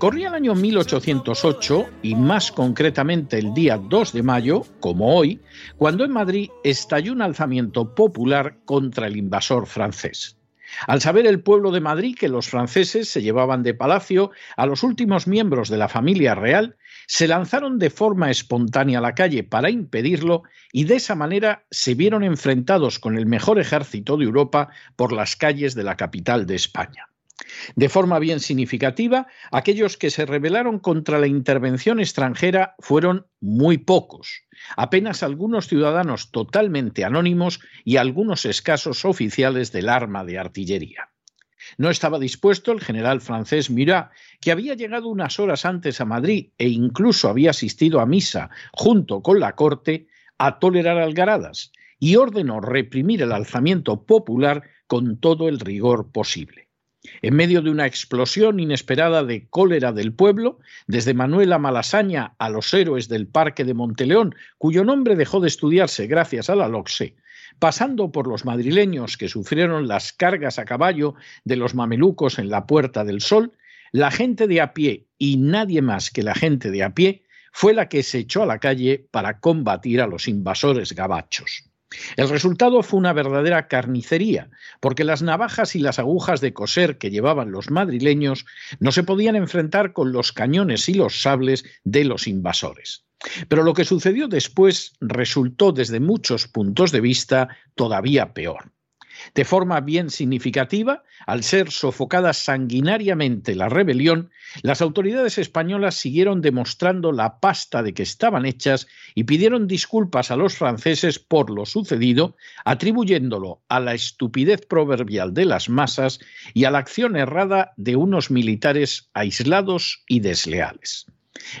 Corría el año 1808 y más concretamente el día 2 de mayo, como hoy, cuando en Madrid estalló un alzamiento popular contra el invasor francés. Al saber el pueblo de Madrid que los franceses se llevaban de palacio a los últimos miembros de la familia real, se lanzaron de forma espontánea a la calle para impedirlo y de esa manera se vieron enfrentados con el mejor ejército de Europa por las calles de la capital de España. De forma bien significativa, aquellos que se rebelaron contra la intervención extranjera fueron muy pocos, apenas algunos ciudadanos totalmente anónimos y algunos escasos oficiales del arma de artillería. No estaba dispuesto el general francés Murat, que había llegado unas horas antes a Madrid e incluso había asistido a misa junto con la corte, a tolerar algaradas y ordenó reprimir el alzamiento popular con todo el rigor posible. En medio de una explosión inesperada de cólera del pueblo, desde Manuela Malasaña a los héroes del Parque de Monteleón, cuyo nombre dejó de estudiarse gracias a la LOCSE, pasando por los madrileños que sufrieron las cargas a caballo de los mamelucos en la Puerta del Sol, la gente de a pie y nadie más que la gente de a pie fue la que se echó a la calle para combatir a los invasores gabachos. El resultado fue una verdadera carnicería, porque las navajas y las agujas de coser que llevaban los madrileños no se podían enfrentar con los cañones y los sables de los invasores. Pero lo que sucedió después resultó desde muchos puntos de vista todavía peor. De forma bien significativa, al ser sofocada sanguinariamente la rebelión, las autoridades españolas siguieron demostrando la pasta de que estaban hechas y pidieron disculpas a los franceses por lo sucedido, atribuyéndolo a la estupidez proverbial de las masas y a la acción errada de unos militares aislados y desleales.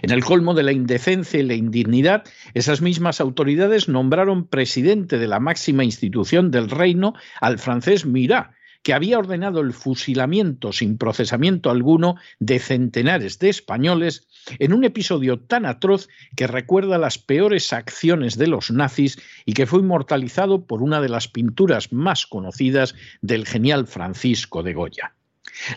En el colmo de la indecencia y la indignidad, esas mismas autoridades nombraron presidente de la máxima institución del reino al francés Murat, que había ordenado el fusilamiento sin procesamiento alguno de centenares de españoles en un episodio tan atroz que recuerda las peores acciones de los nazis y que fue inmortalizado por una de las pinturas más conocidas del genial Francisco de Goya.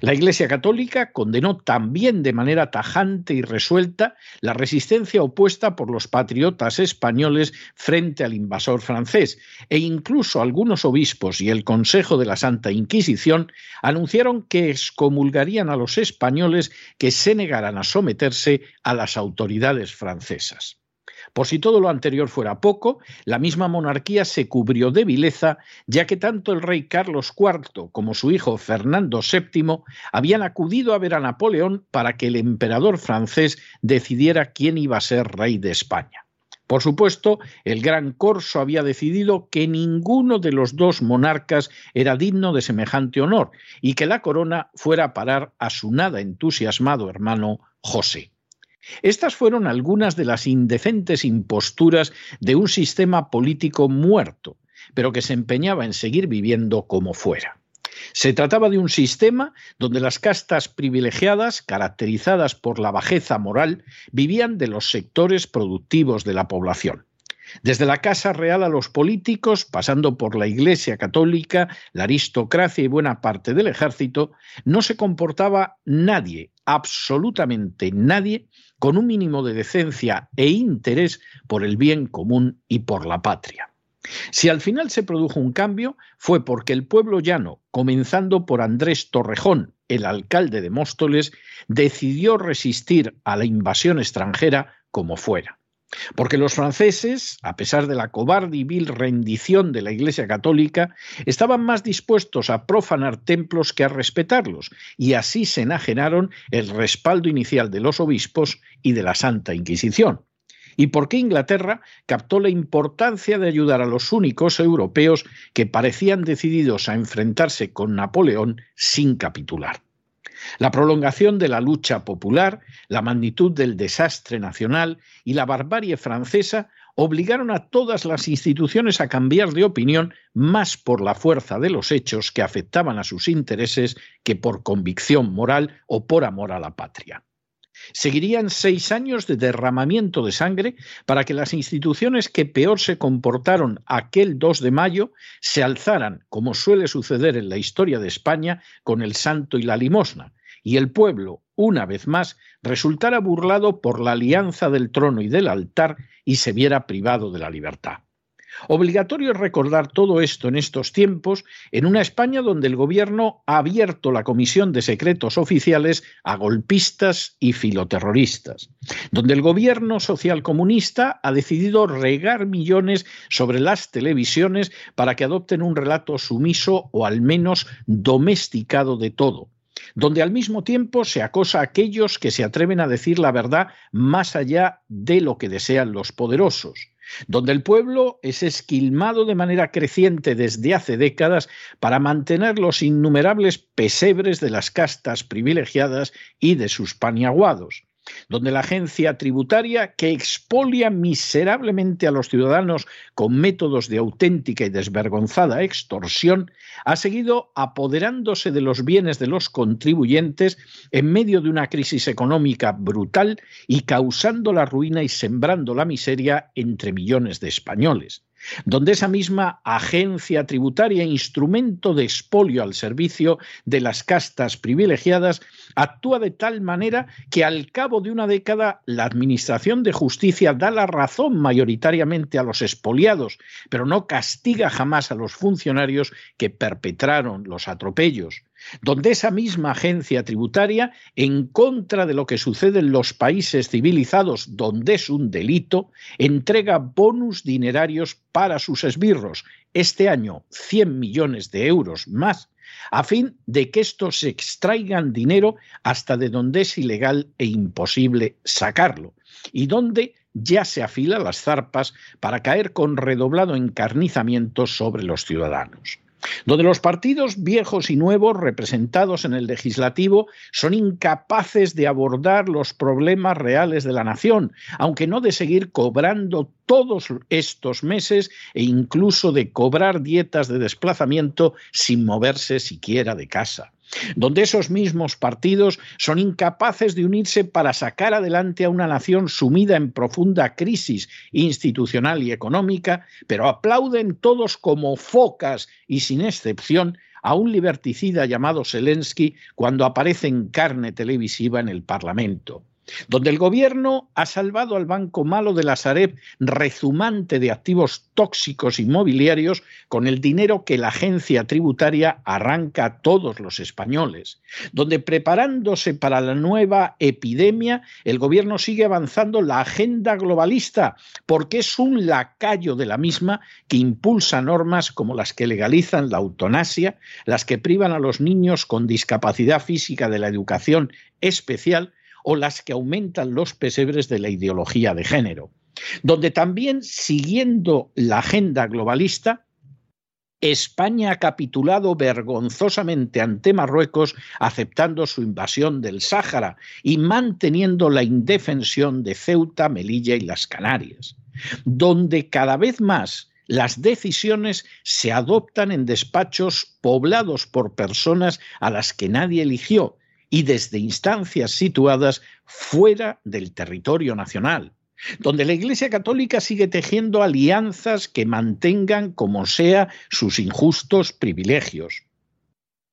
La Iglesia Católica condenó también de manera tajante y resuelta la resistencia opuesta por los patriotas españoles frente al invasor francés, e incluso algunos obispos y el Consejo de la Santa Inquisición anunciaron que excomulgarían a los españoles que se negaran a someterse a las autoridades francesas. Por si todo lo anterior fuera poco, la misma monarquía se cubrió de vileza, ya que tanto el rey Carlos IV como su hijo Fernando VII habían acudido a ver a Napoleón para que el emperador francés decidiera quién iba a ser rey de España. Por supuesto, el gran corso había decidido que ninguno de los dos monarcas era digno de semejante honor y que la corona fuera a parar a su nada entusiasmado hermano José. Estas fueron algunas de las indecentes imposturas de un sistema político muerto, pero que se empeñaba en seguir viviendo como fuera. Se trataba de un sistema donde las castas privilegiadas, caracterizadas por la bajeza moral, vivían de los sectores productivos de la población. Desde la Casa Real a los políticos, pasando por la Iglesia Católica, la aristocracia y buena parte del ejército, no se comportaba nadie, absolutamente nadie, con un mínimo de decencia e interés por el bien común y por la patria. Si al final se produjo un cambio, fue porque el pueblo llano, comenzando por Andrés Torrejón, el alcalde de Móstoles, decidió resistir a la invasión extranjera como fuera. Porque los franceses, a pesar de la cobarde y vil rendición de la Iglesia Católica, estaban más dispuestos a profanar templos que a respetarlos, y así se enajenaron el respaldo inicial de los obispos y de la Santa Inquisición. ¿Y por qué Inglaterra captó la importancia de ayudar a los únicos europeos que parecían decididos a enfrentarse con Napoleón sin capitular? La prolongación de la lucha popular, la magnitud del desastre nacional y la barbarie francesa obligaron a todas las instituciones a cambiar de opinión más por la fuerza de los hechos que afectaban a sus intereses que por convicción moral o por amor a la patria. Seguirían seis años de derramamiento de sangre para que las instituciones que peor se comportaron aquel 2 de mayo se alzaran, como suele suceder en la historia de España, con el santo y la limosna, y el pueblo, una vez más, resultara burlado por la alianza del trono y del altar y se viera privado de la libertad. Obligatorio es recordar todo esto en estos tiempos, en una España donde el gobierno ha abierto la comisión de secretos oficiales a golpistas y filoterroristas, donde el gobierno socialcomunista ha decidido regar millones sobre las televisiones para que adopten un relato sumiso o al menos domesticado de todo, donde al mismo tiempo se acosa a aquellos que se atreven a decir la verdad más allá de lo que desean los poderosos, donde el pueblo es esquilmado de manera creciente desde hace décadas para mantener los innumerables pesebres de las castas privilegiadas y de sus paniaguados, donde la agencia tributaria, que expolia miserablemente a los ciudadanos con métodos de auténtica y desvergonzada extorsión, ha seguido apoderándose de los bienes de los contribuyentes en medio de una crisis económica brutal y causando la ruina y sembrando la miseria entre millones de españoles donde esa misma agencia tributaria, instrumento de expolio al servicio de las castas privilegiadas, actúa de tal manera que al cabo de una década la Administración de Justicia da la razón mayoritariamente a los expoliados, pero no castiga jamás a los funcionarios que perpetraron los atropellos donde esa misma agencia tributaria, en contra de lo que sucede en los países civilizados donde es un delito, entrega bonus dinerarios para sus esbirros, este año 100 millones de euros más, a fin de que estos extraigan dinero hasta de donde es ilegal e imposible sacarlo, y donde ya se afilan las zarpas para caer con redoblado encarnizamiento sobre los ciudadanos donde los partidos viejos y nuevos representados en el legislativo son incapaces de abordar los problemas reales de la nación, aunque no de seguir cobrando todos estos meses e incluso de cobrar dietas de desplazamiento sin moverse siquiera de casa donde esos mismos partidos son incapaces de unirse para sacar adelante a una nación sumida en profunda crisis institucional y económica, pero aplauden todos como focas y sin excepción a un liberticida llamado Zelensky cuando aparece en carne televisiva en el Parlamento donde el gobierno ha salvado al banco malo de la Sareb rezumante de activos tóxicos inmobiliarios con el dinero que la agencia tributaria arranca a todos los españoles, donde preparándose para la nueva epidemia, el gobierno sigue avanzando la agenda globalista, porque es un lacayo de la misma que impulsa normas como las que legalizan la eutanasia, las que privan a los niños con discapacidad física de la educación especial, o las que aumentan los pesebres de la ideología de género, donde también, siguiendo la agenda globalista, España ha capitulado vergonzosamente ante Marruecos, aceptando su invasión del Sáhara y manteniendo la indefensión de Ceuta, Melilla y las Canarias, donde cada vez más las decisiones se adoptan en despachos poblados por personas a las que nadie eligió y desde instancias situadas fuera del territorio nacional, donde la Iglesia Católica sigue tejiendo alianzas que mantengan como sea sus injustos privilegios,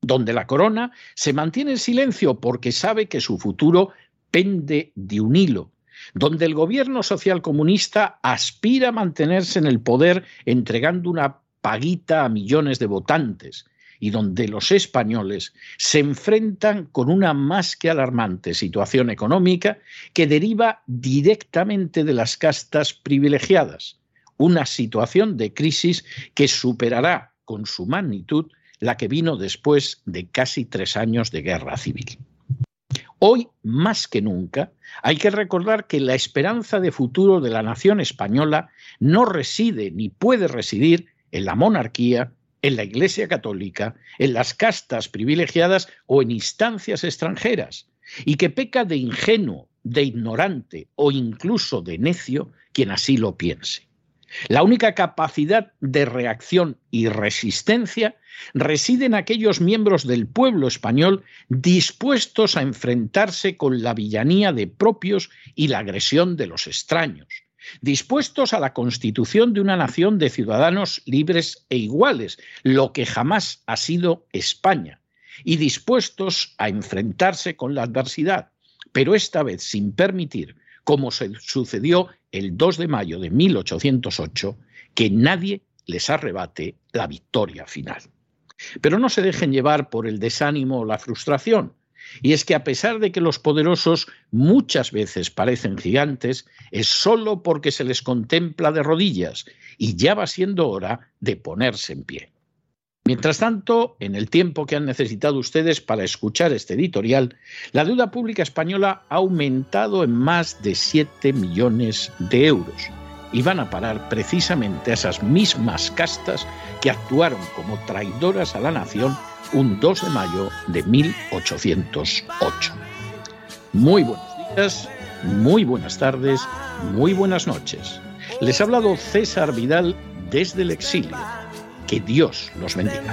donde la corona se mantiene en silencio porque sabe que su futuro pende de un hilo, donde el gobierno social comunista aspira a mantenerse en el poder entregando una paguita a millones de votantes, y donde los españoles se enfrentan con una más que alarmante situación económica que deriva directamente de las castas privilegiadas, una situación de crisis que superará con su magnitud la que vino después de casi tres años de guerra civil. Hoy, más que nunca, hay que recordar que la esperanza de futuro de la nación española no reside ni puede residir en la monarquía en la Iglesia Católica, en las castas privilegiadas o en instancias extranjeras, y que peca de ingenuo, de ignorante o incluso de necio quien así lo piense. La única capacidad de reacción y resistencia reside en aquellos miembros del pueblo español dispuestos a enfrentarse con la villanía de propios y la agresión de los extraños, dispuestos a la constitución de una nación de ciudadanos libres e iguales, lo que jamás ha sido España, y dispuestos a enfrentarse con la adversidad, pero esta vez sin permitir, como se sucedió el 2 de mayo de 1808, que nadie les arrebate la victoria final. Pero no se dejen llevar por el desánimo o la frustración. Y es que a pesar de que los poderosos muchas veces parecen gigantes, es solo porque se les contempla de rodillas y ya va siendo hora de ponerse en pie. Mientras tanto, en el tiempo que han necesitado ustedes para escuchar este editorial, la deuda pública española ha aumentado en más de 7 millones de euros y van a parar precisamente a esas mismas castas que actuaron como traidoras a la nación un 2 de mayo de 1808. Muy buenos días, muy buenas tardes, muy buenas noches. Les ha hablado César Vidal desde el exilio. Que Dios los bendiga.